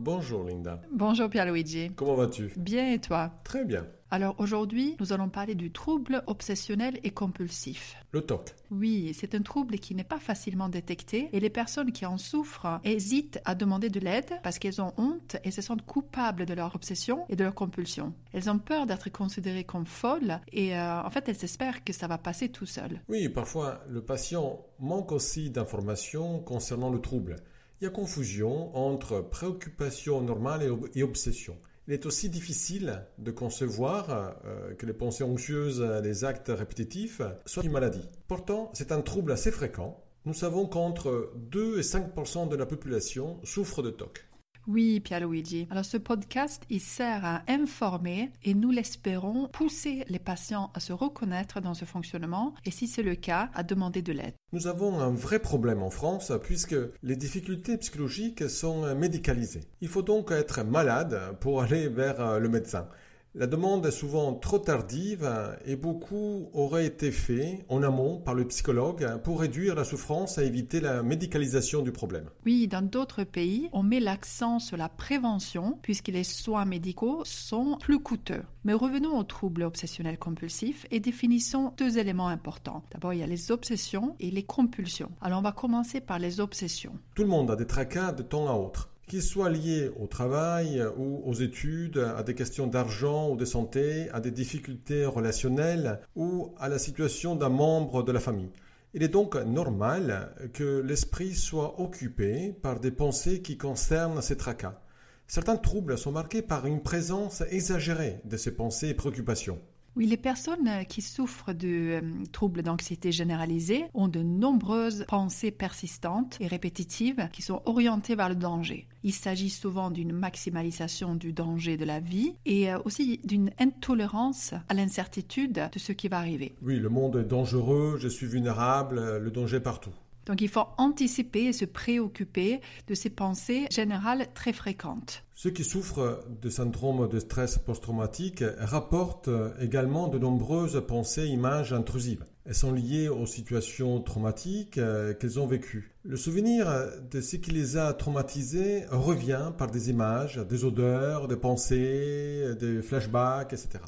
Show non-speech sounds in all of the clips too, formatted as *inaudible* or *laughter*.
Bonjour Linda. Bonjour Pierluigi. Comment vas-tu? Bien et toi? Très bien. Alors aujourd'hui, nous allons parler du trouble obsessionnel et compulsif. Le TOC. Oui, c'est un trouble qui n'est pas facilement détecté et les personnes qui en souffrent hésitent à demander de l'aide parce qu'elles ont honte et se sentent coupables de leur obsession et de leur compulsion. Elles ont peur d'être considérées comme folles et euh, en fait elles espèrent que ça va passer tout seul. Oui, parfois le patient manque aussi d'informations concernant le trouble. Il y a confusion entre préoccupation normale et, obsession. Il est aussi difficile de concevoir euh, que les pensées anxieuses, les actes répétitifs soient une maladie. Pourtant, c'est un trouble assez fréquent. Nous savons qu'entre 2 et 5% de la population souffrent de TOC. Oui, Pierluigi. Alors ce podcast, il sert à informer et nous l'espérons pousser les patients à se reconnaître dans ce fonctionnement et si c'est le cas, à demander de l'aide. Nous avons un vrai problème en France puisque les difficultés psychologiques sont médicalisées. Il faut donc être malade pour aller vers le médecin. La demande est souvent trop tardive et beaucoup aurait été fait en amont par le psychologue pour réduire la souffrance et éviter la médicalisation du problème. Oui, dans d'autres pays, on met l'accent sur la prévention puisque les soins médicaux sont plus coûteux. Mais revenons aux troubles obsessionnels compulsifs et définissons deux éléments importants. D'abord, il y a les obsessions et les compulsions. Alors, on va commencer par les obsessions. Tout le monde a des tracas de temps à autre qu'ils soient liés au travail ou aux études, à des questions d'argent ou de santé, à des difficultés relationnelles ou à la situation d'un membre de la famille. Il est donc normal que l'esprit soit occupé par des pensées qui concernent ces tracas. Certains troubles sont marqués par une présence exagérée de ces pensées et préoccupations. Oui, les personnes euh, qui souffrent de euh, troubles d'anxiété généralisée ont de nombreuses pensées persistantes et répétitives qui sont orientées vers le danger. Il s'agit souvent d'une maximalisation du danger de la vie et euh, aussi d'une intolérance à l'incertitude de ce qui va arriver. Oui, le monde est dangereux, je suis vulnérable, le danger partout. Donc il faut anticiper et se préoccuper de ces pensées générales très fréquentes. Ceux qui souffrent de syndrome de stress post-traumatique rapportent également de nombreuses pensées images intrusives. Elles sont liées aux situations traumatiques euh, qu'elles ont vécues. Le souvenir de ce qui les a traumatisés revient par des images, des odeurs, des pensées, des flashbacks, etc.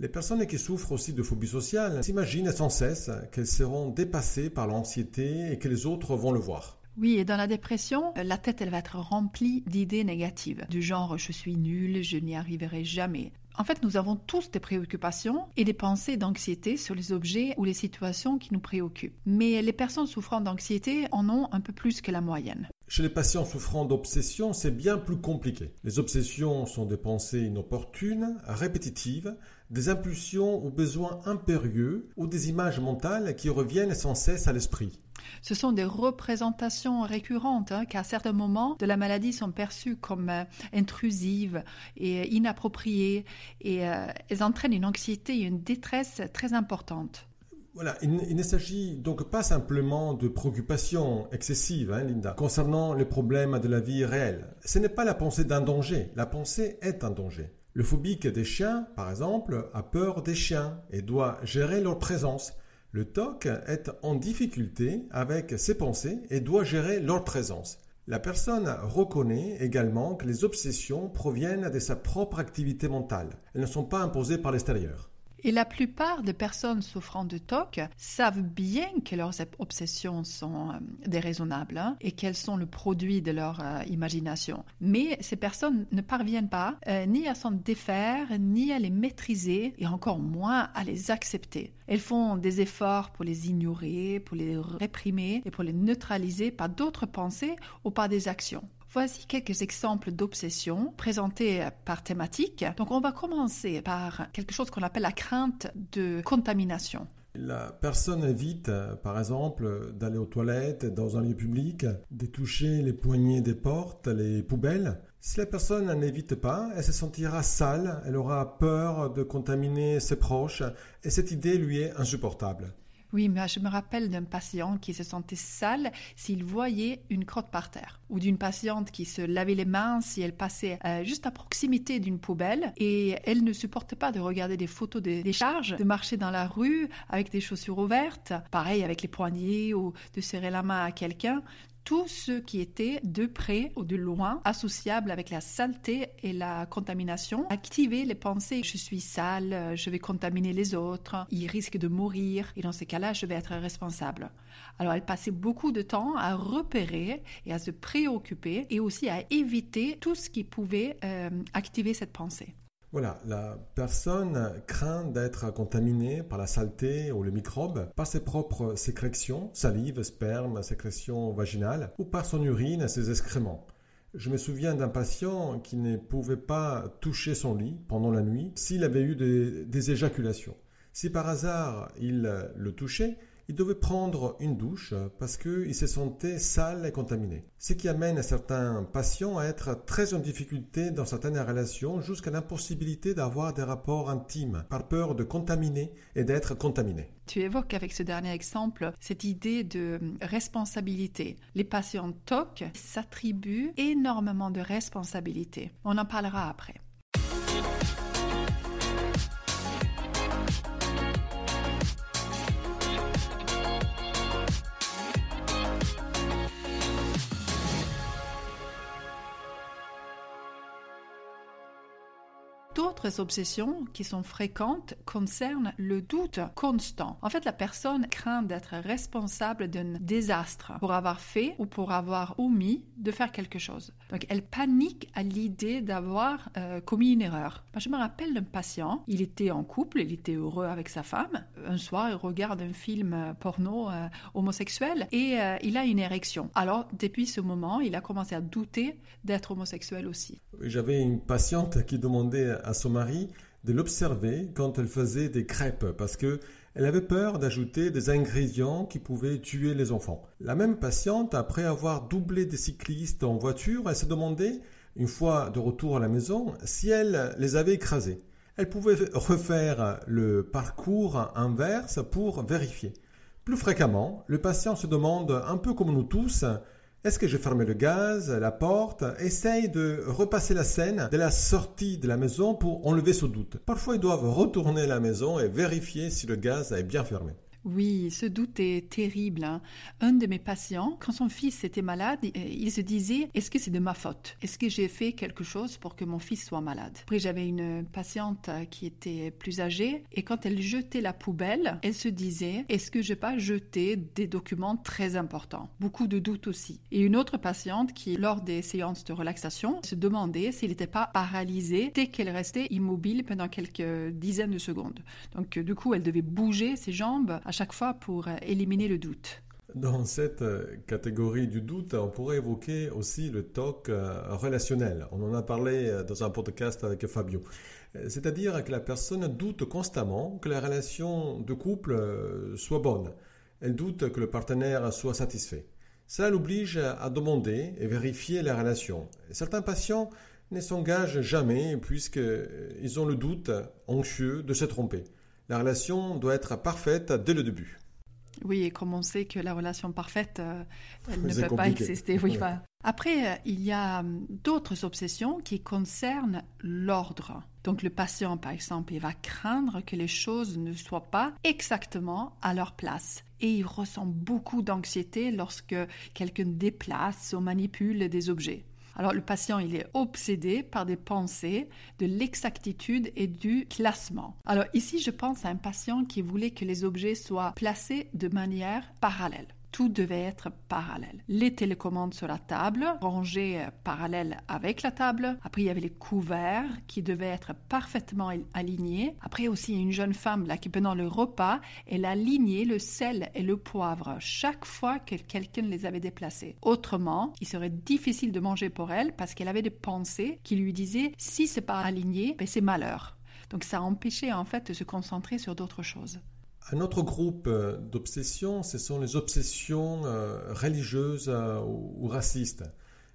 Les personnes qui souffrent aussi de phobie sociale s'imaginent sans cesse qu'elles seront dépassées par l'anxiété et que les autres vont le voir. Oui, et dans la dépression, la tête, elle va être remplie d'idées négatives, du genre je suis nul, je n'y arriverai jamais. En fait, nous avons tous des préoccupations et des pensées d'anxiété sur les objets ou les situations qui nous préoccupent. Mais les personnes souffrant d'anxiété en ont un peu plus que la moyenne. Chez les patients souffrant d'obsession, c'est bien plus compliqué. Les obsessions sont des pensées inopportunes, répétitives, des impulsions ou besoins impérieux ou des images mentales qui reviennent sans cesse à l'esprit. Ce sont des représentations récurrentes hein, qui, à certains moments de la maladie, sont perçues comme euh, intrusives et inappropriées et euh, elles entraînent une anxiété et une détresse très importantes. Voilà, il, ne s'agit donc pas simplement de préoccupations excessives, hein, Linda, concernant les problèmes de la vie réelle. Ce n'est pas la pensée d'un danger, la pensée est un danger. Le phobique des chiens, par exemple, a peur des chiens et doit gérer leur présence. Le TOC est en difficulté avec ses pensées et doit gérer leur présence. La personne reconnaît également que les obsessions proviennent de sa propre activité mentale. Elles ne sont pas imposées par l'extérieur. Et la plupart des personnes souffrant de TOC savent bien que leurs obsessions sont euh, déraisonnables hein, et qu'elles sont le produit de leur euh, imagination. Mais ces personnes ne parviennent pas euh, ni à s'en défaire, ni à les maîtriser, et encore moins à les accepter. Elles font des efforts pour les ignorer, pour les réprimer et pour les neutraliser par d'autres pensées ou par des actions. Voici quelques exemples d'obsessions présentées par thématique. Donc on va commencer par quelque chose qu'on appelle la crainte de contamination. La personne évite, par exemple, d'aller aux toilettes dans un lieu public, de toucher les poignées des portes, les poubelles. Si la personne n'évite pas, elle se sentira sale, elle aura peur de contaminer ses proches, et cette idée lui est insupportable. Oui, mais je me rappelle d'un patient qui se sentait sale s'il voyait une crotte par terre, ou d'une patiente qui se lavait les mains si elle passait euh, juste à proximité d'une poubelle. Et elle ne supportait pas de regarder des photos des charges, de marcher dans la rue avec des chaussures ouvertes, pareil avec les poignets ou de serrer la main à quelqu'un. Tout ce qui était de près ou de loin associable avec la saleté et la contamination, activer les pensées je suis sale, je vais contaminer les autres, ils risquent de mourir et dans ces cas-là, je vais être responsable. Alors elle passait beaucoup de temps à repérer et à se préoccuper et aussi à éviter tout ce qui pouvait euh, activer cette pensée. Voilà, la personne craint d'être contaminée par la saleté ou le microbe par ses propres sécrétions, salive, sperme, sécrétions vaginales, ou par son urine et ses excréments. Je me souviens d'un patient qui ne pouvait pas toucher son lit pendant la nuit s'il avait eu des, des éjaculations. Si par hasard il le touchait, il devait prendre une douche parce qu'il se sentait sale et contaminé. Ce qui amène certains patients à être très en difficulté dans certaines relations jusqu'à l'impossibilité d'avoir des rapports intimes par peur de contaminer et d'être contaminé. Tu évoques avec ce dernier exemple cette idée de responsabilité. Les patients TOC s'attribuent énormément de responsabilités. On en parlera après. D'autres obsessions qui sont fréquentes concernent le doute constant. En fait, la personne craint d'être responsable d'un désastre pour avoir fait ou pour avoir omis de faire quelque chose. Donc, elle panique à l'idée d'avoir euh, commis une erreur. je me rappelle d'un patient, il était en couple, il était heureux avec sa femme. Un soir, il regarde un film euh, porno euh, homosexuel et il a une érection. Alors, depuis ce moment, il a commencé à douter d'être homosexuel aussi. J'avais une patiente qui demandait à son mari de l'observer quand elle faisait des crêpes parce que elle avait peur d'ajouter des ingrédients qui pouvaient tuer les enfants. La même patiente, après avoir doublé des cyclistes en voiture, elle se demandait, une fois de retour à la maison, si elle les avait écrasés. Elle pouvait refaire le parcours inverse pour vérifier. Plus fréquemment, le patient se demande, un peu comme nous tous, est-ce que j'ai fermé le gaz, la porte? Essaye de repasser la scène de la sortie de la maison pour enlever ce doute. Parfois, ils doivent retourner à la maison et vérifier si le gaz est bien fermé. Oui, ce doute est terrible. Hein. Un de mes patients, quand son fils était malade, il se disait Est-ce que c'est de ma faute? Est-ce que j'ai fait quelque chose pour que mon fils soit malade? Après, j'avais une patiente qui était plus âgée et quand elle jetait la poubelle, elle se disait Est-ce que je n'ai pas jeté des documents très importants? Beaucoup de doutes aussi. Et une autre patiente qui, lors des séances de relaxation, se demandait s'il n'était pas paralysé dès qu'elle restait immobile pendant quelques dizaines de secondes. Donc, du coup, elle devait bouger ses jambes à chaque fois pour euh, éliminer le doute. Dans cette euh, catégorie du doute, on pourrait évoquer aussi le TOC euh, relationnel. On en a parlé dans un podcast avec Fabio. C'est-à-dire que la personne doute constamment que la relation de couple soit bonne. Elle doute que le partenaire soit satisfait. Cela l'oblige à demander et vérifier la relation. Certains patients ne s'engagent jamais puisqu'ils ont le doute anxieux de se tromper. La relation doit être parfaite dès le début. Oui, et comme on sait que la relation parfaite, euh, elle *laughs* ne peut pas exister. Oui, Après, euh, il y a hum, d'autres obsessions qui concernent l'ordre. Donc le patient, par exemple, il va craindre que les choses ne soient pas exactement à leur place. Et il ressent beaucoup d'anxiété lorsque quelqu'un déplace ou manipule des objets. Alors le patient, il est obsédé par des pensées de l'exactitude et du classement. Alors ici, je pense à un patient qui voulait que les objets soient placés de manière parallèle tout devait être parallèle. Les télécommandes sur la table, rangées euh, parallèles avec la table. Après, il y avait les couverts qui devaient être parfaitement alignés. Après aussi, une jeune femme là qui pendant le repas, elle alignait le sel et le poivre chaque fois que quelqu'un les avait déplacés. Autrement, il serait difficile de manger pour elle parce qu'elle avait des pensées qui lui disaient si c'est pas aligné, ben c'est malheur. Donc ça empêchait en fait de se concentrer sur d'autres choses. Un autre groupe euh, d'obsessions, ce sont les obsessions euh, religieuses euh, ou racistes.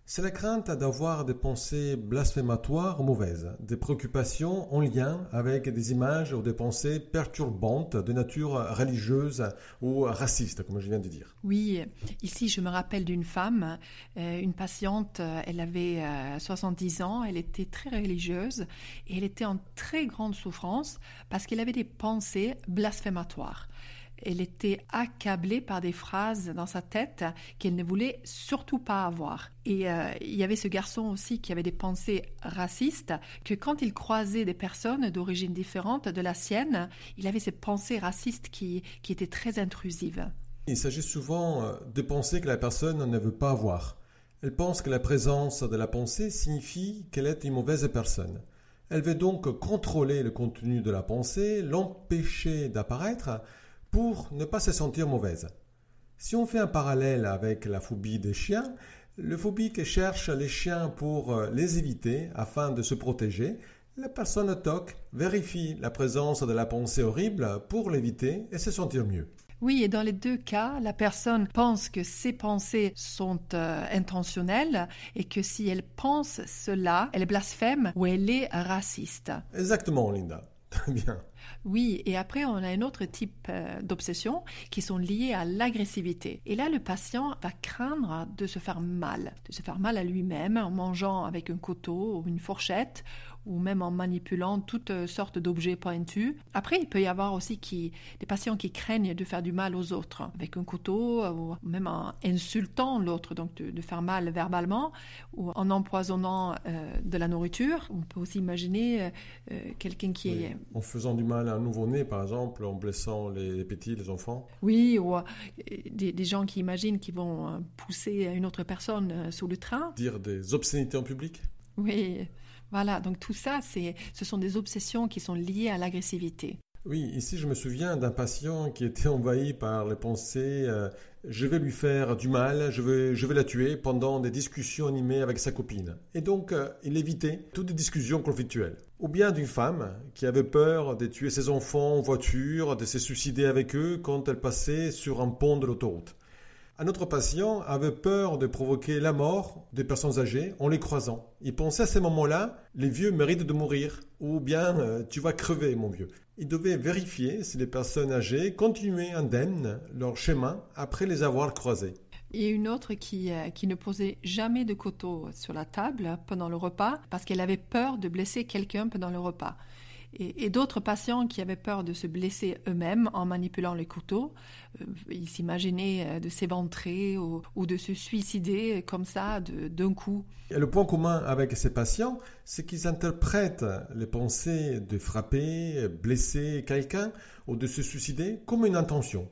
C'est la crainte d'avoir des pensées blasphématoires ou mauvaises, des préoccupations en lien avec des images ou des pensées perturbantes de nature religieuse ou raciste, comme je viens de dire. Oui, ici je me rappelle d'une femme, euh, une patiente, euh, elle avait 70 euh, ans, elle était très religieuse et elle était en très grande souffrance parce qu'elle avait des pensées blasphématoires. Elle était accablée par des phrases dans sa tête qu'elle ne voulait surtout pas avoir. Et euh, il y avait ce garçon aussi qui avait des pensées racistes, que quand il croisait des personnes d'origine différente de la sienne, il avait ces pensées racistes qui, qui étaient très intrusives. Il s'agit souvent euh, de penser que la personne ne veut pas avoir. Elle pense que la présence de la pensée signifie qu'elle est une mauvaise personne. Elle veut donc contrôler le contenu de la pensée, l'empêcher d'apparaître pour ne pas se sentir mauvaise. Si on fait un parallèle avec la phobie des chiens, le phobique cherche les chiens pour les éviter afin de se protéger. La personne toque vérifie la présence de la pensée horrible pour l'éviter et se sentir mieux. Oui, et dans les deux cas, la personne pense que ses pensées sont euh, intentionnelles et que si elle pense cela, elle blasphème ou elle est raciste. Exactement, Linda. Bien. Oui, et après, on a un autre type euh, d'obsession qui sont liées à l'agressivité. Et là, le patient va craindre de se faire mal, de se faire mal à lui-même en mangeant avec un couteau ou une fourchette ou même en manipulant toutes euh, sortes d'objets pointus. Après, il peut y avoir aussi qui, des patients qui craignent de faire du mal aux autres avec un couteau ou même en insultant l'autre, donc de, faire mal verbalement ou en empoisonnant euh, de la nourriture. On peut aussi imaginer euh, quelqu'un qui est... En faisant du mal à un nouveau-né, par exemple, en blessant les, petits, les enfants. Oui, ou des, des, gens qui imaginent qu'ils vont pousser une autre personne sous le train. Dire des obscénités en public Oui. Voilà, donc tout ça, ce sont des obsessions qui sont liées à l'agressivité. Oui, ici je me souviens d'un patient qui était envahi par les pensées euh, je vais lui faire du mal, je vais, je vais la tuer pendant des discussions animées avec sa copine. Et donc euh, il évitait toutes les discussions conflictuelles. Ou bien d'une femme qui avait peur de tuer ses enfants en voiture, de se suicider avec eux quand elle passait sur un pont de l'autoroute. Un autre patient avait peur de provoquer la mort des personnes âgées en les croisant. Il pensait à ces moments-là, les vieux méritent de mourir, ou bien euh, tu vas crever, mon vieux. Il devait vérifier si les personnes âgées continuaient indemnes leur chemin après les avoir croisées. Et une autre qui, euh, qui ne posait jamais de couteau sur la table pendant le repas parce qu'elle avait peur de blesser quelqu'un pendant le repas et, d'autres patients qui avaient peur de se blesser eux-mêmes en manipulant les couteaux. Euh, ils s'imaginaient euh, de s'éventrer ou, de se suicider comme ça d'un coup. Le point commun avec ces patients, c'est qu'ils interprètent les pensées de frapper, blesser quelqu'un ou de se suicider comme une intention.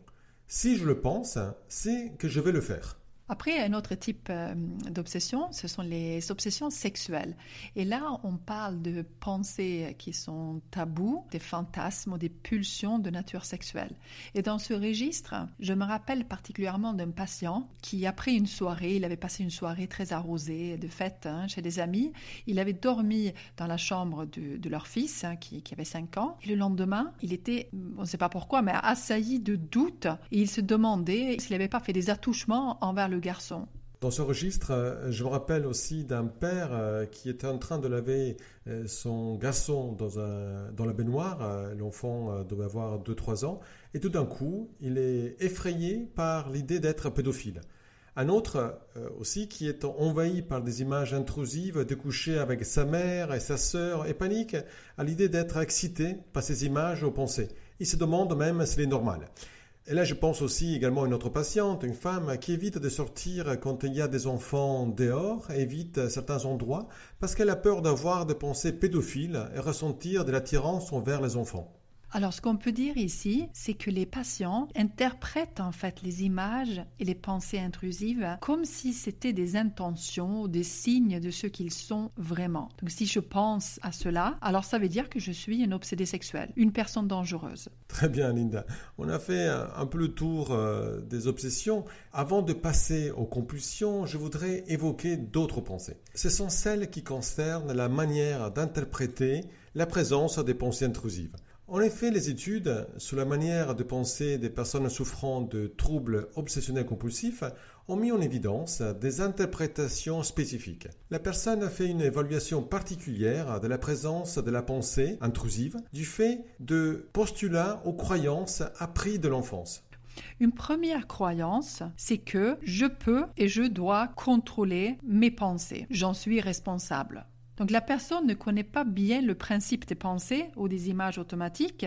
Si je le pense, c'est que je vais le faire. Après, un autre type euh, d'obsession, ce sont les obsessions sexuelles. Et là, on parle de pensées qui sont tabous, des fantasmes des pulsions de nature sexuelle. Et dans ce registre, je me rappelle particulièrement d'un patient qui, après une soirée, il avait passé une soirée très arrosée, de fête hein, chez des amis, il avait dormi dans la chambre de, leur fils, hein, qui, avait 5 ans. Et le lendemain, il était, on ne sait pas pourquoi, mais assailli de doutes. Et il se demandait s'il n'avait pas fait des attouchements envers le Dans ce registre, euh, je me rappelle aussi d'un père euh, qui était en train de laver euh, son garçon dans, la baignoire. L'enfant devait avoir 2-3 ans. Et tout d'un coup, il est effrayé par l'idée d'être pédophile. Un autre aussi qui est envahi par des images intrusives de coucher avec sa mère et sa sœur et panique à l'idée d'être excité par ces images aux pensées. Il se demande même s'il est normal. Et là, je pense aussi également à une autre patiente, une femme qui évite de sortir quand il y a des enfants dehors, évite certains endroits, parce qu'elle a peur d'avoir des pensées pédophiles et ressentir de l'attirance envers les enfants. Alors, ce qu'on peut dire ici, c'est que les patients interprètent en fait les images et les pensées intrusives comme si c'était des intentions ou des signes de ce qu'ils sont vraiment. Donc, si je pense à cela, alors ça veut dire que je suis une obsédée sexuelle, une personne dangereuse. Très bien, Linda. On a fait un peu le tour euh, des obsessions. Avant de passer aux compulsions, je voudrais évoquer d'autres pensées. Ce sont celles qui concernent la manière d'interpréter la présence des pensées intrusives. En effet, les études sur la manière de penser des personnes souffrant de troubles obsessionnels compulsifs ont mis en évidence des interprétations spécifiques. La personne a fait une évaluation particulière de la présence de la pensée intrusive du fait de postulats aux croyances appris de l'enfance. Une première croyance, c'est que je peux et je dois contrôler mes pensées. J'en suis responsable. Donc la personne ne connaît pas bien le principe des pensées ou des images automatiques.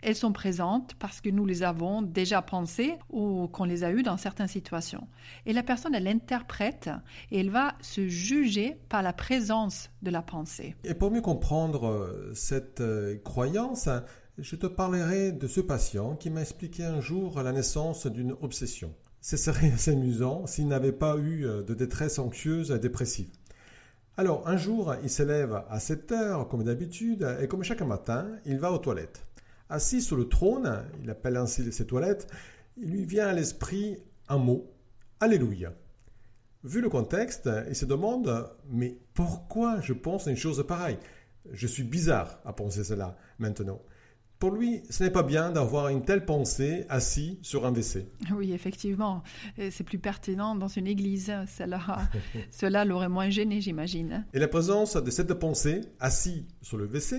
Elles sont présentes parce que nous les avons déjà pensées ou qu'on les a eues dans certaines situations. Et la personne, elle interprète et elle va se juger par la présence de la pensée. Et pour mieux comprendre euh, cette euh, croyance, je te parlerai de ce patient qui m'a expliqué un jour la naissance d'une obsession. Ce serait *laughs* assez amusant s'il n'avait pas eu euh, de détresse anxieuse et dépressive. Alors, un jour, il s'élève à 7 heures, comme d'habitude, et comme chaque matin, il va aux toilettes. Assis sur le trône, il appelle ainsi ses toilettes, il lui vient à l'esprit un mot, Alléluia. Vu le contexte, il se demande Mais pourquoi je pense à une chose pareille? Je suis bizarre à penser cela maintenant. Pour lui, ce n'est pas bien d'avoir une telle pensée assis sur un WC. Oui, effectivement. C'est plus pertinent dans une église. Cela, *laughs* cela l'aurait moins gêné, j'imagine. Et la présence de cette pensée assis sur le WC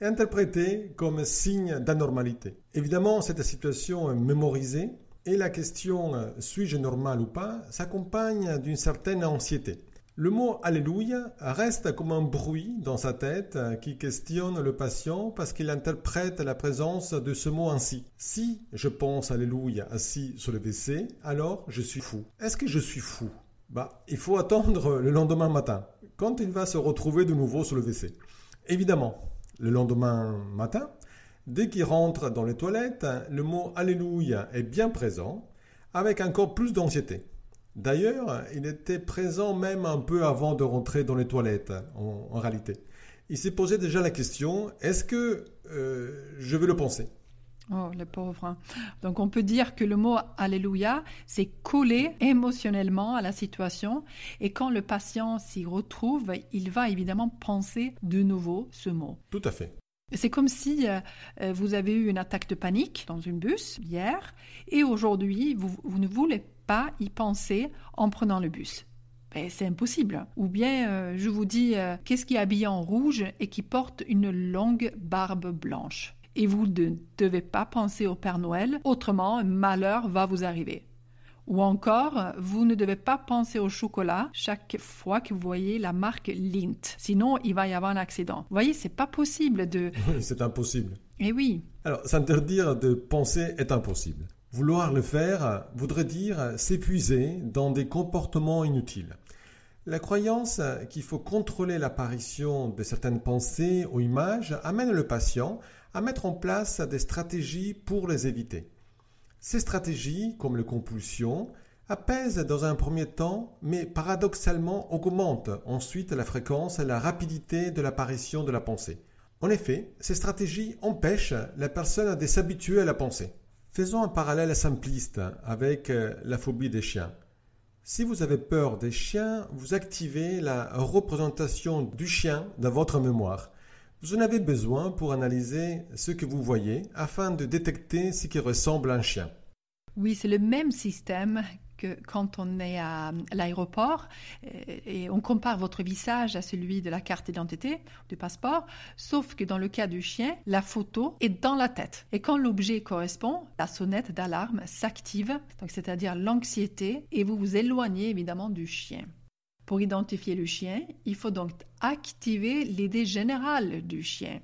est interprétée comme signe d'anormalité. Évidemment, cette situation mémorisée et la question suis-je normal ou pas s'accompagne d'une certaine anxiété. Le mot Alléluia reste comme un bruit dans sa tête qui questionne le patient parce qu'il interprète la présence de ce mot ainsi. Si je pense Alléluia assis sur le WC, alors je suis fou. Est-ce que je suis fou? Bah, il faut attendre le lendemain matin, quand il va se retrouver de nouveau sur le WC. Évidemment, le lendemain matin, dès qu'il rentre dans les toilettes, le mot Alléluia est bien présent, avec encore plus d'anxiété. D'ailleurs, il était présent même un peu avant de rentrer dans les toilettes, en, réalité. Il s'est posé déjà la question, est-ce que euh, je vais le penser? Oh, le pauvre. Donc on peut dire que le mot Alléluia, c'est collé émotionnellement à la situation et quand le patient s'y retrouve, il va évidemment penser de nouveau ce mot. Tout à fait. C'est comme si euh, euh, vous avez eu une attaque de panique dans une bus hier et aujourd'hui vous, vous ne voulez pas y penser en prenant le bus. Ben, c'est impossible. Ou bien, euh, je vous dis, euh, qu'est-ce qui est habillé en rouge et qui porte une longue barbe blanche? Et vous ne devez pas penser au Père Noël, autrement, un malheur va vous arriver. Ou encore, vous ne devez pas penser au chocolat chaque fois que vous voyez la marque Lint. Sinon, il va y avoir un accident. Vous voyez, c'est pas possible de. Oui, *laughs* c'est impossible. Eh oui. Alors, s'interdire de penser est impossible. Vouloir le faire voudrait dire s'épuiser dans des comportements inutiles. La croyance qu'il faut contrôler l'apparition de certaines pensées ou images amène le patient à mettre en place des stratégies pour les éviter. Ces stratégies, comme les compulsions, apaisent dans un premier temps, mais paradoxalement augmentent ensuite la fréquence et la rapidité de l'apparition de la pensée. En effet, ces stratégies empêchent la personne de s'habituer à la pensée. Faisons un parallèle simpliste avec euh, la phobie des chiens. Si vous avez peur des chiens, vous activez la représentation du chien dans votre mémoire. Vous en avez besoin pour analyser ce que vous voyez afin de détecter ce qui ressemble à un chien. Oui, c'est le même système quand on est à l'aéroport et on compare votre visage à celui de la carte d'identité, du passeport, sauf que dans le cas du chien, la photo est dans la tête. Et quand l'objet correspond, la sonnette d'alarme s'active, c'est-à-dire l'anxiété, et vous vous éloignez évidemment du chien. Pour identifier le chien, il faut donc activer l'idée générale du chien.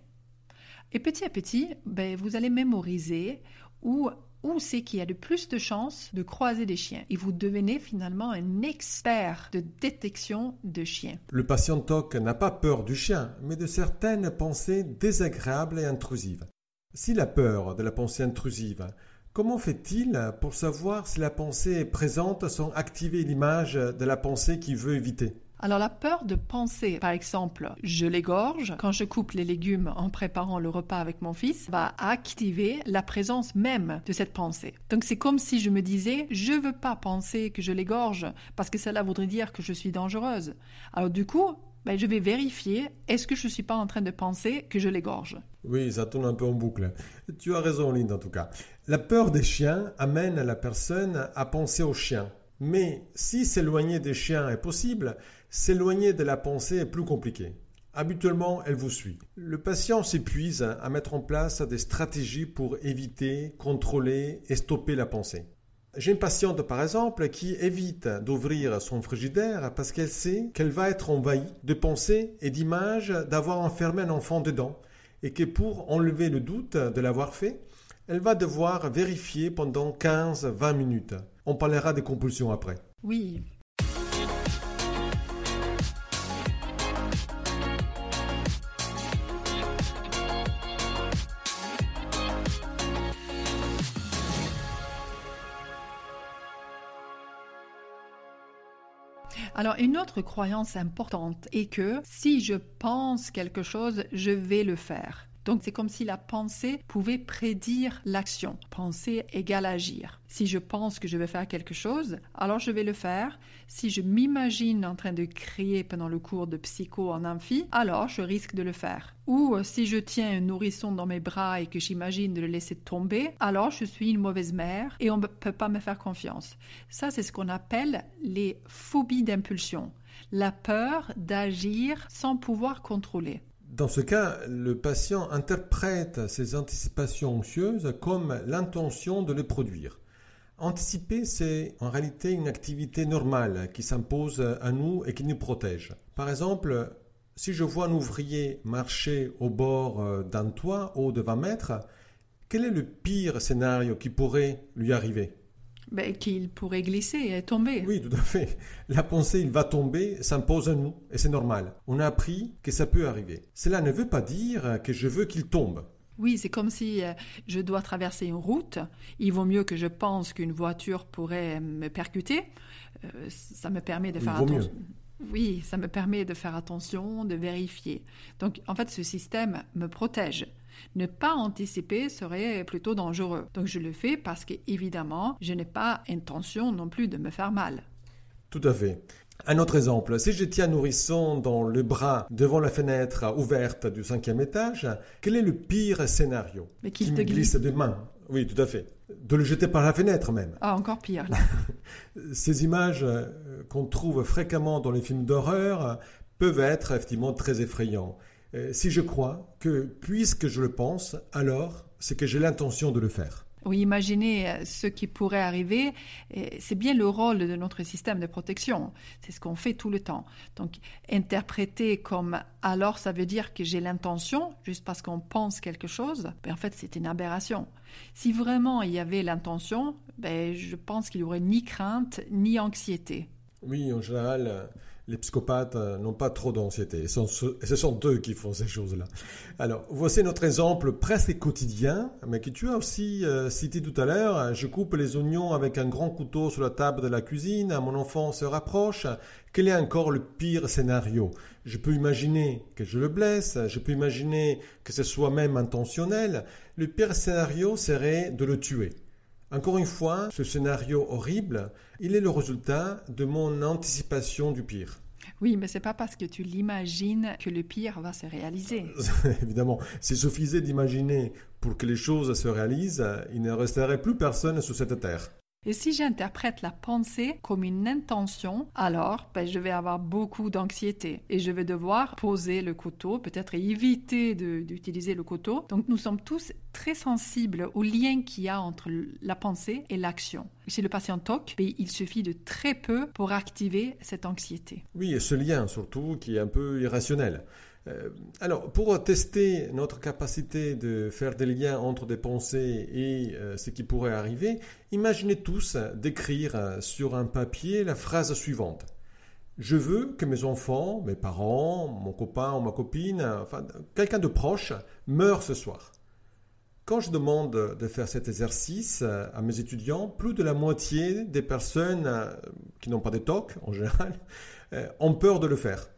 Et petit à petit, ben, vous allez mémoriser ou où c'est qu'il y a de plus de chances de croiser des chiens. Et vous devenez finalement un expert de détection de chiens. Le patient TOC n'a pas peur du chien, mais de certaines pensées désagréables et intrusives. S'il a peur de la pensée intrusive, comment fait-il pour savoir si la pensée est présente sans activer l'image de la pensée qu'il veut éviter? Alors la peur de penser, par exemple, je l'égorge, quand je coupe les légumes en préparant le repas avec mon fils, va activer la présence même de cette pensée. Donc c'est comme si je me disais, je veux pas penser que je l'égorge, parce que cela voudrait dire que je suis dangereuse. Alors du coup, ben, je vais vérifier, est-ce que je ne suis pas en train de penser que je l'égorge? Oui, ça tourne un peu en boucle. Tu as raison, Lynn, en tout cas. La peur des chiens amène la personne à penser aux chiens. Mais si s'éloigner des chiens est possible, S'éloigner de la pensée est plus compliqué. Habituellement, elle vous suit. Le patient s'épuise à mettre en place des stratégies pour éviter, contrôler et stopper la pensée. J'ai une patiente, par exemple, qui évite d'ouvrir son frigidaire parce qu'elle sait qu'elle va être envahie de pensées et d'images d'avoir enfermé un enfant dedans et que pour enlever le doute de l'avoir fait, elle va devoir vérifier pendant 15-20 minutes. On parlera des compulsions après. Oui, Alors, une autre croyance importante est que si je pense quelque chose, je vais le faire. Donc c'est comme si la pensée pouvait prédire l'action. Penser égale agir. Si je pense que je vais faire quelque chose, alors je vais le faire. Si je m'imagine en train de crier pendant le cours de psycho en amphi, alors je risque de le faire. Ou euh, si je tiens un nourrisson dans mes bras et que j'imagine de le laisser tomber, alors je suis une mauvaise mère et on ne peut pas me faire confiance. Ça, c'est ce qu'on appelle les phobies d'impulsion. La peur d'agir sans pouvoir contrôler. Dans ce cas, le patient interprète ses anticipations anxieuses comme l'intention de les produire. Anticiper, c'est en réalité une activité normale qui s'impose à nous et qui nous protège. Par exemple, si je vois un ouvrier marcher au bord euh, d'un toit haut de 20 mètres, quel est le pire scénario qui pourrait lui arriver? Ben, qu'il pourrait glisser et tomber. Oui, tout à fait. La pensée, il va tomber, s'impose à nous, et c'est normal. On a appris que ça peut arriver. Cela ne veut pas dire que je veux qu'il tombe. Oui, c'est comme si euh, je dois traverser une route. Il vaut mieux que je pense qu'une voiture pourrait me percuter. Euh, ça me permet de faire attention. Oui, ça me permet de faire attention, de vérifier. Donc, en fait, ce système me protège. Ne pas anticiper serait plutôt dangereux. Donc je le fais parce que, évidemment, je n'ai pas intention non plus de me faire mal. Tout à fait. Un autre exemple, si je tiens nourrisson dans le bras devant la fenêtre ouverte du cinquième étage, quel est le pire scénario Mais Qui me glisse des mains? Oui, tout à fait. De le jeter par la fenêtre même. Ah, encore pire. Là. *laughs* Ces images euh, qu'on trouve fréquemment dans les films d'horreur peuvent être effectivement très effrayants. Euh, si je crois que puisque je le pense, alors c'est que j'ai l'intention de le faire. Oui, imaginez euh, ce qui pourrait arriver. C'est bien le rôle de notre système de protection. C'est ce qu'on fait tout le temps. Donc, interpréter comme alors, ça veut dire que j'ai l'intention, juste parce qu'on pense quelque chose, ben, en fait, c'est une aberration. Si vraiment il y avait l'intention, ben, je pense qu'il n'y aurait ni crainte ni anxiété. Oui, en général, les psychopathes euh, n'ont pas trop d'anxiété. Ce sont eux qui font ces choses-là. Alors, voici notre exemple presque quotidien, mais que tu as aussi euh, cité tout à l'heure. Je coupe les oignons avec un grand couteau sur la table de la cuisine. Mon enfant se rapproche. Quel est encore le pire scénario? Je peux imaginer que je le blesse. Je peux imaginer que ce soit même intentionnel. Le pire scénario serait de le tuer. Encore une fois, ce scénario horrible, il est le résultat de mon anticipation du pire. Oui, mais c'est pas parce que tu l'imagines que le pire va se réaliser. *laughs* Évidemment, s'il suffisait d'imaginer pour que les choses se réalisent, il ne resterait plus personne sur cette terre. Et si j'interprète la pensée comme une intention, alors ben, je vais avoir beaucoup d'anxiété et je vais devoir poser le couteau, peut-être éviter d'utiliser le couteau. Donc nous sommes tous très sensibles au lien qu'il y a entre la pensée et l'action. Chez le patient TOC, ben, il suffit de très peu pour activer cette anxiété. Oui, et ce lien surtout qui est un peu irrationnel. Euh, alors, pour tester notre capacité de faire des liens entre des pensées et euh, ce qui pourrait arriver, imaginez tous d'écrire euh, sur un papier la phrase suivante. Je veux que mes enfants, mes parents, mon copain ou ma copine, enfin quelqu'un de proche, meure ce soir. Quand je demande de faire cet exercice à mes étudiants, plus de la moitié des personnes qui n'ont pas de TOC en général ont peur de le faire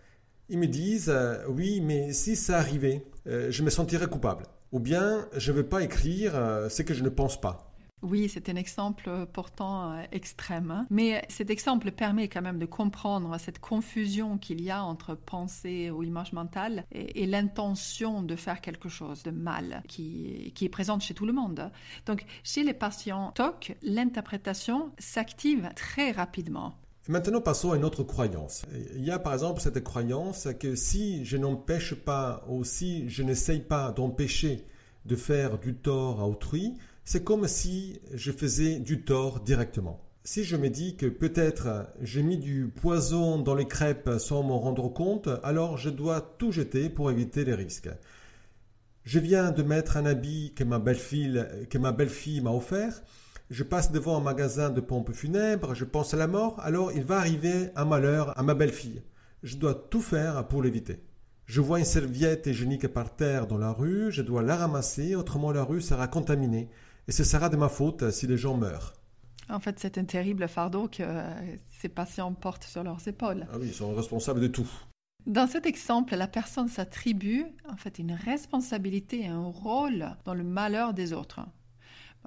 ils me disent euh, oui, mais si ça arrivait, euh, je me sentirais coupable. Ou bien je ne vais pas écrire euh, ce que je ne pense pas. Oui, c'est un exemple pourtant extrême. Hein. Mais cet exemple permet quand même de comprendre cette confusion qu'il y a entre pensée ou image mentale et, l'intention de faire quelque chose de mal qui, qui, est présente chez tout le monde. Donc, chez les patients TOC, l'interprétation s'active très rapidement. Maintenant, passons à une autre croyance. Il y a par exemple cette croyance que si je n'empêche pas ou si je n'essaye pas d'empêcher de faire du tort à autrui, c'est comme si je faisais du tort directement. Si je me dis que peut-être j'ai mis du poison dans les crêpes sans m'en rendre compte, alors je dois tout jeter pour éviter les risques. Je viens de mettre un habit que ma belle-fille, ma m'a offert. Je passe devant un magasin de pompes funèbres, je pense à la mort, alors il va arriver un malheur à ma belle-fille. Je dois tout faire pour l'éviter. Je vois une serviette hygiénique par terre dans la rue, je dois la ramasser, autrement la rue sera contaminée, et ce sera de ma faute si les gens meurent. En fait, c'est un terrible fardeau que ces patients portent sur leurs épaules. Ah oui, ils sont responsables de tout. Dans cet exemple, la personne s'attribue en fait une responsabilité et un rôle dans le malheur des autres.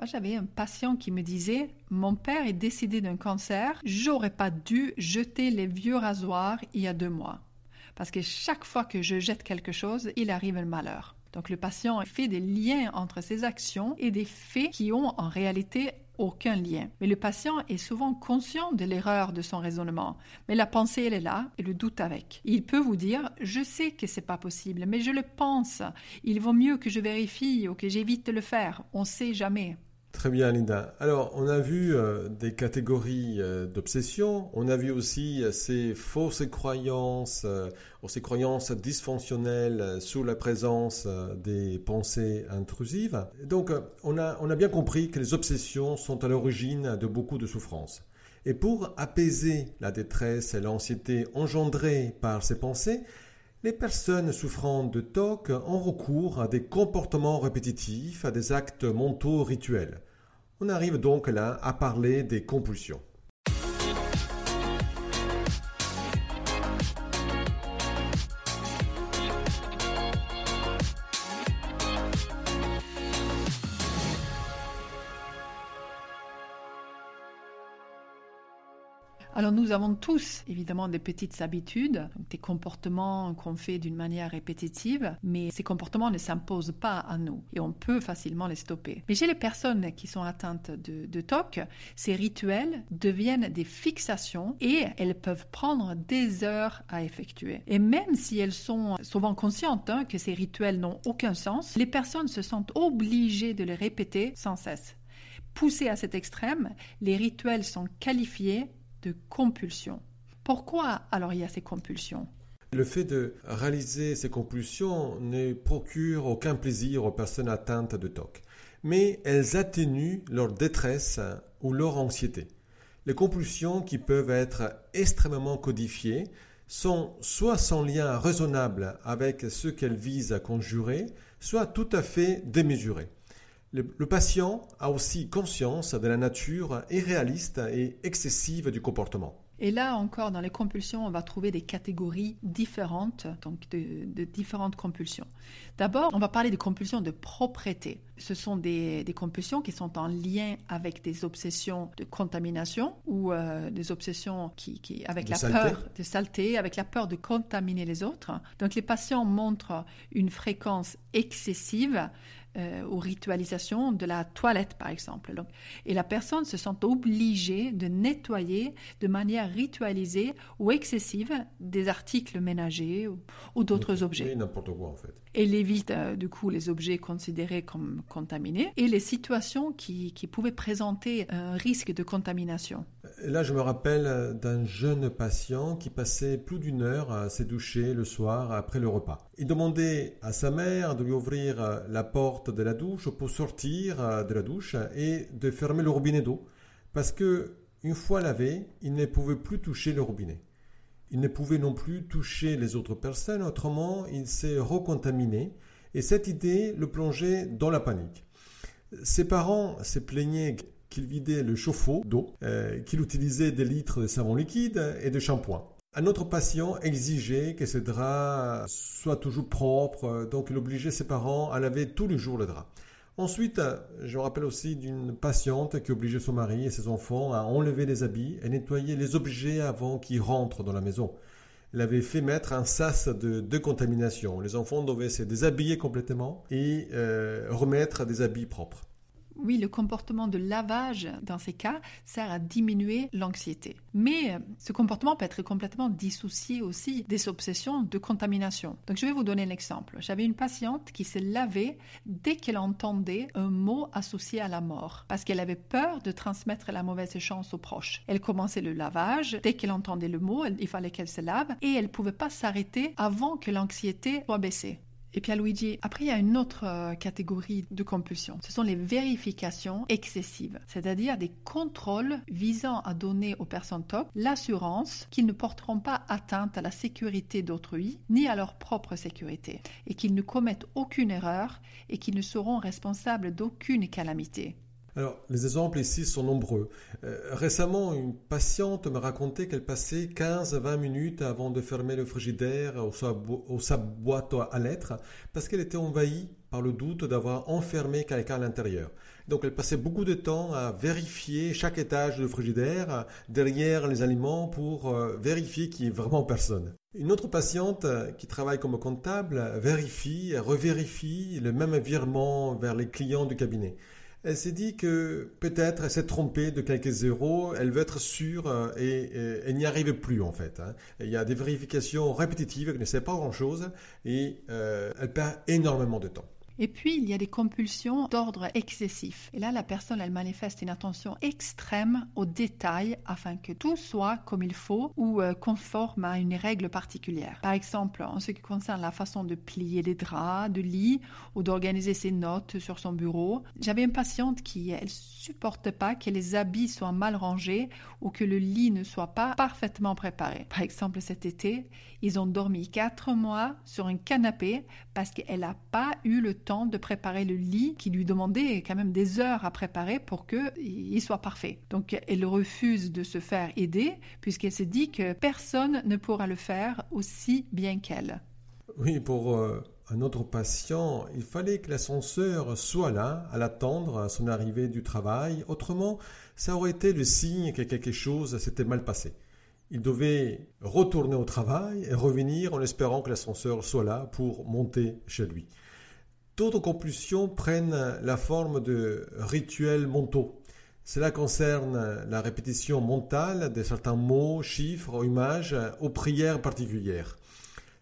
J'avais un patient qui me disait Mon père est décédé d'un cancer, j'aurais pas dû jeter les vieux rasoirs il y a deux mois. Parce que chaque fois que je jette quelque chose, il arrive un malheur. Donc le patient fait des liens entre ses actions et des faits qui ont en réalité aucun lien. Mais le patient est souvent conscient de l'erreur de son raisonnement. Mais la pensée, elle est là et le doute avec. Il peut vous dire Je sais que c'est pas possible, mais je le pense. Il vaut mieux que je vérifie ou que j'évite de le faire. On sait jamais. Très bien, Linda. Alors, on a vu euh, des catégories euh, d'obsession. On a vu aussi euh, ces fausses croyances, ou ces croyances dysfonctionnelles sous la présence des pensées intrusives. Donc, on a, on a bien compris que les obsessions sont à l'origine de beaucoup de souffrances. Et pour apaiser la détresse et l'anxiété engendrées par ces pensées, les personnes souffrant de TOC ont recours à des comportements répétitifs, à des actes mentaux rituels. On arrive donc là à parler des compulsions. Nous avons tous évidemment des petites habitudes, des comportements qu'on fait d'une manière répétitive, mais ces comportements ne s'imposent pas à nous et on peut facilement les stopper. Mais chez les personnes qui sont atteintes de, TOC, ces rituels deviennent des fixations et elles peuvent prendre des heures à effectuer. Et même si elles sont souvent conscientes hein, que ces rituels n'ont aucun sens, les personnes se sentent obligées de les répéter sans cesse. Poussées à cet extrême, les rituels sont qualifiés de compulsion. Pourquoi alors il y a ces compulsions? Le fait de réaliser ces compulsions ne procure aucun plaisir aux personnes atteintes de TOC, mais elles atténuent leur détresse ou leur anxiété. Les compulsions qui peuvent être extrêmement codifiées sont soit sans lien raisonnable avec ce qu'elles visent à conjurer, soit tout à fait démesurées. Le, patient a aussi conscience de la nature irréaliste et excessive du comportement. Et là encore, dans les compulsions, on va trouver des catégories différentes, donc de, différentes compulsions. D'abord, on va parler des compulsions de propreté. Ce sont des, compulsions qui sont en lien avec des obsessions de contamination ou euh, des obsessions qui, avec la peur de saleté, avec la peur de contaminer les autres. Donc les patients montrent une fréquence excessive euh, aux ritualisations de la toilette, par exemple. et la personne se sent obligée de nettoyer de manière ritualisée ou excessive des articles ménagers ou, d'autres objets. n'importe quoi, en fait. Elle évite, euh, du coup, les objets considérés comme contaminés et les situations qui, qui pouvaient présenter un risque de contamination. Là, je me rappelle d'un jeune patient qui passait plus d'une heure à se doucher le soir après le repas. Il demandait à sa mère de lui ouvrir la porte de la douche pour sortir de la douche et de fermer le robinet d'eau parce que une fois lavé, il ne pouvait plus toucher le robinet. Il ne pouvait non plus toucher les autres personnes, autrement il s'est recontaminé et cette idée le plongeait dans la panique. Ses parents se plaignaient qu'il vidait le chauffe-eau d'eau, euh, qu'il utilisait des litres de savon liquide et de shampoing. Un autre patient exigeait que ses draps soient toujours propres, donc il obligeait ses parents à laver tous les jours le drap. Ensuite, je me rappelle aussi d'une patiente qui obligeait son mari et ses enfants à enlever les habits et nettoyer les objets avant qu'ils rentrent dans la maison. Elle avait fait mettre un sas de décontamination. Les enfants devaient se déshabiller complètement et euh, remettre des habits propres. Oui, le comportement de lavage dans ces cas sert à diminuer l'anxiété. Mais euh, ce comportement peut être complètement dissocié aussi des obsessions de contamination. Donc je vais vous donner un exemple. J'avais une patiente qui se lavait dès qu'elle entendait un mot associé à la mort, parce qu'elle avait peur de transmettre la mauvaise chance aux proches. Elle commençait le lavage, dès qu'elle entendait le mot, il fallait qu'elle se lave, et elle ne pouvait pas s'arrêter avant que l'anxiété soit baissée. Et puis Luigi, après il y a une autre euh, catégorie de compulsion. Ce sont les vérifications excessives, c'est-à-dire des contrôles visant à donner aux personnes top l'assurance qu'ils ne porteront pas atteinte à la sécurité d'autrui ni à leur propre sécurité et qu'ils ne commettent aucune erreur et qu'ils ne seront responsables d'aucune calamité. Alors, les exemples ici sont nombreux. Euh, récemment, une patiente me racontait qu'elle passait 15 à 20 minutes avant de fermer le frigidaire ou sa, boîte à lettres parce qu'elle était envahie par le doute d'avoir enfermé quelqu'un à l'intérieur. Donc, elle passait beaucoup de temps à vérifier chaque étage du frigidaire derrière les aliments pour euh, vérifier qu'il n'y ait vraiment personne. Une autre patiente euh, qui travaille comme comptable vérifie, revérifie le même virement vers les clients du cabinet. Elle s'est dit que peut-être elle s'est trompée de quelques euros, elle veut être sûre euh, et, elle n'y arrive plus en fait. Hein. Il y a des vérifications répétitives, elle ne sait pas grand-chose et euh, elle perd énormément de temps. Et puis, il y a des compulsions d'ordre excessif. Et là, la personne, elle manifeste une attention extrême aux détails afin que tout soit comme il faut ou euh, conforme à une règle particulière. Par exemple, en ce qui concerne la façon de plier les draps de lit ou d'organiser ses notes sur son bureau, j'avais une patiente qui, elle supporte pas que les habits soient mal rangés ou que le lit ne soit pas parfaitement préparé. Par exemple, cet été, ils ont dormi quatre mois sur un canapé parce qu'elle n'a pas eu le temps de préparer le lit qui lui demandait quand même des heures à préparer pour qu'il soit parfait. Donc elle refuse de se faire aider puisqu'elle se dit que personne ne pourra le faire aussi bien qu'elle. Oui, pour euh, un autre patient, il fallait que l'ascenseur soit là, à l'attendre à son arrivée du travail. Autrement, ça aurait été le signe que quelque chose s'était mal passé. Il devait retourner au travail et revenir en espérant que l'ascenseur soit là pour monter chez lui. D'autres compulsions prennent la forme de rituels mentaux. Cela concerne la répétition mentale de certains mots, chiffres ou images aux prières particulières.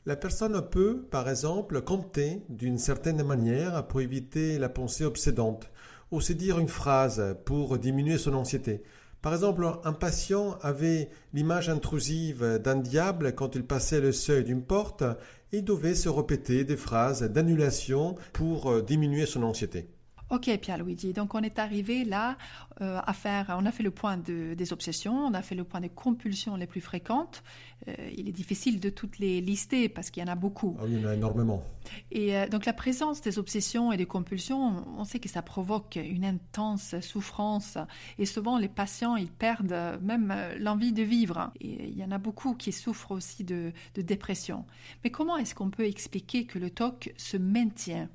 La personne peut, par exemple, compter d'une certaine manière pour éviter la pensée obsédante, ou se dire une phrase pour diminuer son anxiété. Par exemple, un patient avait l'image intrusive d'un diable quand il passait le seuil d'une porte et devait se répéter des phrases d'annulation pour euh, diminuer son anxiété. Ok, Pierre-Luigi. Donc, on est arrivé là euh, à faire. On a fait le point des obsessions, on a fait le point des compulsions les plus fréquentes. Euh, il est difficile de toutes les lister parce qu'il y en a beaucoup. Ah oui, il y en a énormément. Et euh, donc, la présence des obsessions et des compulsions, on sait que ça provoque une intense souffrance. Et souvent, les patients, ils perdent même l'envie de vivre. Et il y en a beaucoup qui souffrent aussi de, de dépression. Mais comment est-ce qu'on peut expliquer que le TOC se maintient?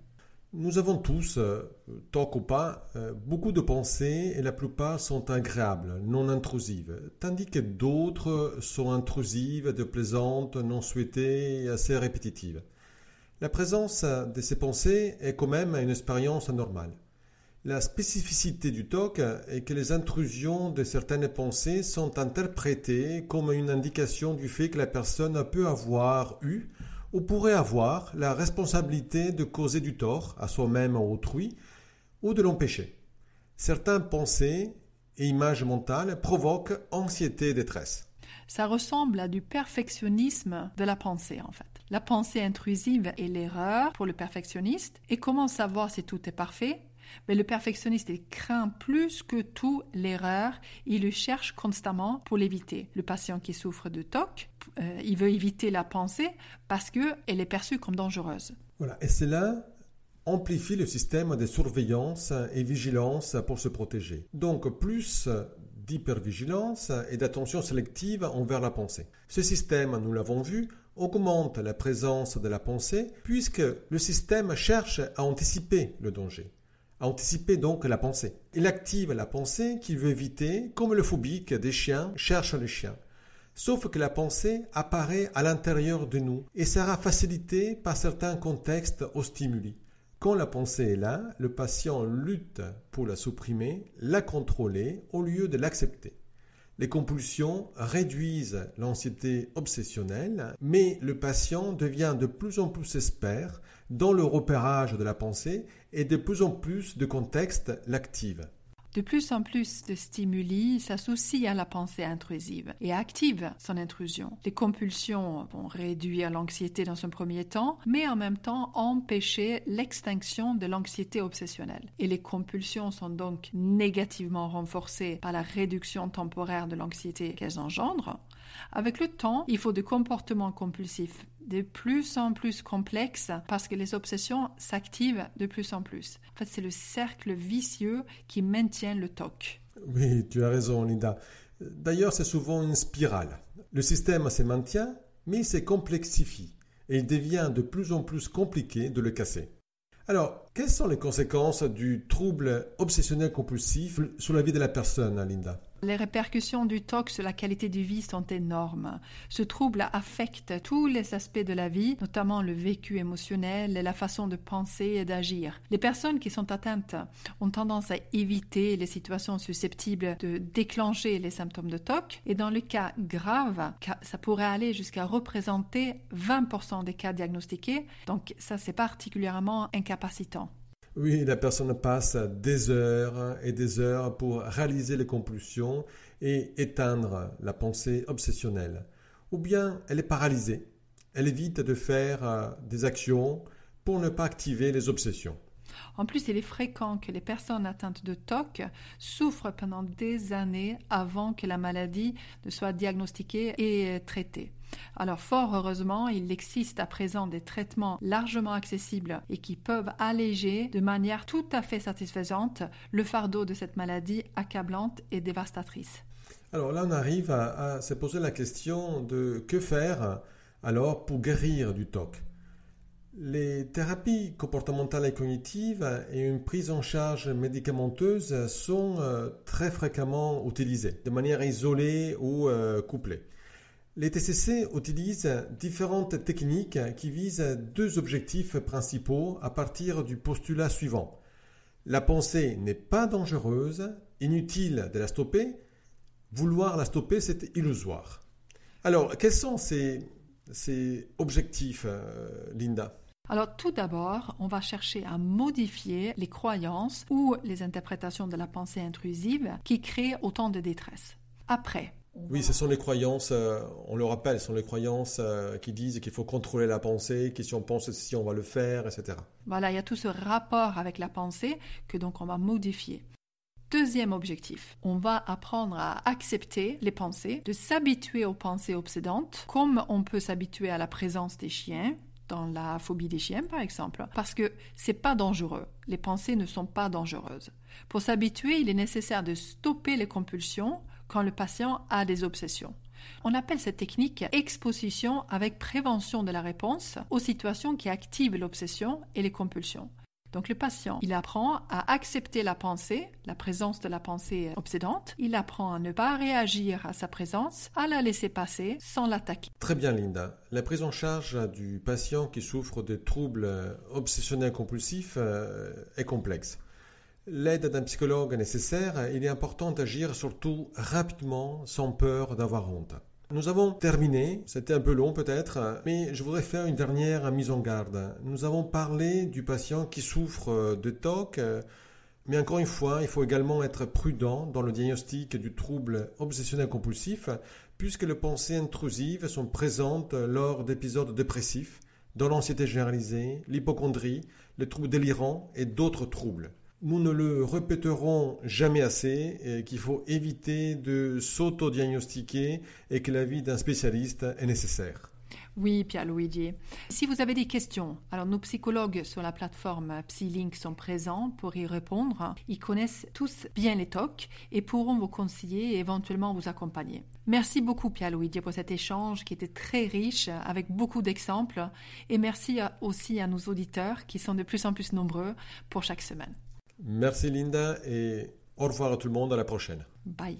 Nous avons tous, euh, toc ou pas, euh, beaucoup de pensées et la plupart sont agréables, non intrusives, tandis que d'autres sont intrusives, déplaisantes, non souhaitées et assez répétitives. La présence de ces pensées est quand même une expérience normale. La spécificité du TOC est que les intrusions de certaines pensées sont interprétées comme une indication du fait que la personne peut avoir eu ou pourrait avoir la responsabilité de causer du tort à soi-même ou autrui, ou de l'empêcher. Certains pensées et images mentales provoquent anxiété et détresse. Ça ressemble à du perfectionnisme de la pensée en fait. La pensée intrusive est l'erreur pour le perfectionniste. Et comment savoir si tout est parfait? Mais le perfectionniste, craint plus que tout l'erreur. Il le cherche constamment pour l'éviter. Le patient qui souffre de TOC, euh, il veut éviter la pensée parce qu'elle est perçue comme dangereuse. Voilà. Et cela amplifie le système de surveillance et vigilance pour se protéger. Donc plus d'hypervigilance et d'attention sélective envers la pensée. Ce système, nous l'avons vu, augmente la présence de la pensée puisque le système cherche à anticiper le danger anticiper donc la pensée. Il active la pensée qu'il veut éviter, comme le phobique des chiens cherche le chien. Sauf que la pensée apparaît à l'intérieur de nous et sera facilitée par certains contextes aux stimuli, Quand la pensée est là, le patient lutte pour la supprimer, la contrôler au lieu de l'accepter. Les compulsions réduisent l'anxiété obsessionnelle, mais le patient devient de plus en plus expert dans le repérage de la pensée et de plus en plus de contextes l'activent. De plus en plus de stimuli s'associent à la pensée intrusive et activent son intrusion. Les compulsions vont réduire l'anxiété dans un premier temps, mais en même temps empêcher l'extinction de l'anxiété obsessionnelle. Et les compulsions sont donc négativement renforcées par la réduction temporaire de l'anxiété qu'elles engendrent. Avec le temps, il faut des comportements compulsifs de plus en plus complexes parce que les obsessions s'activent de plus en plus. En fait, c'est le cercle vicieux qui maintient le TOC. Oui, tu as raison, Linda. D'ailleurs, c'est souvent une spirale. Le système se maintient, mais il se complexifie et il devient de plus en plus compliqué de le casser. Alors, quelles sont les conséquences du trouble obsessionnel compulsif sur la vie de la personne, Linda? Les répercussions du TOC sur la qualité de vie sont énormes. Ce trouble affecte tous les aspects de la vie, notamment le vécu émotionnel et la façon de penser et d'agir. Les personnes qui sont atteintes ont tendance à éviter les situations susceptibles de déclencher les symptômes de TOC et dans le cas grave, ça pourrait aller jusqu'à représenter 20% des cas diagnostiqués. Donc ça, c'est particulièrement incapacitant. Oui, la personne passe des heures et des heures pour réaliser les compulsions et éteindre la pensée obsessionnelle. Ou bien elle est paralysée. Elle évite de faire euh, des actions pour ne pas activer les obsessions. En plus, il est fréquent que les personnes atteintes de TOC souffrent pendant des années avant que la maladie ne soit diagnostiquée et traitée. Alors fort heureusement, il existe à présent des traitements largement accessibles et qui peuvent alléger de manière tout à fait satisfaisante le fardeau de cette maladie accablante et dévastatrice. Alors là, on arrive à, se poser la question de que faire alors pour guérir du TOC? Les thérapies comportementales et cognitives et une prise en charge médicamenteuse sont euh, très fréquemment utilisées, de manière isolée ou euh, couplée. Les TCC utilisent différentes techniques qui visent deux objectifs principaux à partir du postulat suivant. La pensée n'est pas dangereuse, inutile de la stopper, vouloir la stopper c'est illusoire. Alors, quels sont ces, objectifs, euh, Linda? Alors tout d'abord, on va chercher à modifier les croyances ou les interprétations de la pensée intrusive qui créent autant de détresse. Après, oui, ce sont les croyances, euh, on le rappelle, ce sont les croyances euh, qui disent qu'il faut contrôler la pensée, que si on pense ceci, on va le faire, etc. Voilà, il y a tout ce rapport avec la pensée que donc on va modifier. Deuxième objectif, on va apprendre à accepter les pensées, de s'habituer aux pensées obsédantes, comme on peut s'habituer à la présence des chiens, dans la phobie des chiens par exemple, parce que c'est pas dangereux. Les pensées ne sont pas dangereuses. Pour s'habituer, il est nécessaire de stopper les compulsions quand le patient a des obsessions. On appelle cette technique exposition avec prévention de la réponse aux situations qui activent l'obsession et les compulsions. Donc le patient, il apprend à accepter la pensée, la présence de la pensée obsédante. Il apprend à ne pas réagir à sa présence, à la laisser passer sans l'attaquer. Très bien Linda. La prise en charge du patient qui souffre de troubles obsessionnels compulsifs euh, est complexe. L'aide d'un psychologue est nécessaire, il est important d'agir surtout rapidement, sans peur d'avoir honte. Nous avons terminé, c'était un peu long peut-être, mais je voudrais faire une dernière mise en garde. Nous avons parlé du patient qui souffre de TOC, mais encore une fois, il faut également être prudent dans le diagnostic du trouble obsessionnel compulsif, puisque les pensées intrusives sont présentes lors d'épisodes dépressifs, dans l'anxiété généralisée, l'hypochondrie, les troubles délirants et d'autres troubles nous ne le répéterons jamais assez, qu'il faut éviter de s'auto-diagnostiquer et que l'avis d'un spécialiste est nécessaire. Oui, Pierre-Luigi. Si vous avez des questions, alors nos psychologues sur la plateforme PsyLink sont présents pour y répondre. Ils connaissent tous bien les TOC et pourront vous conseiller et éventuellement vous accompagner. Merci beaucoup, Pierre-Luigi, pour cet échange qui était très riche avec beaucoup d'exemples. Et merci aussi à nos auditeurs qui sont de plus en plus nombreux pour chaque semaine. Merci Linda et au revoir à tout le monde, à la prochaine. Bye.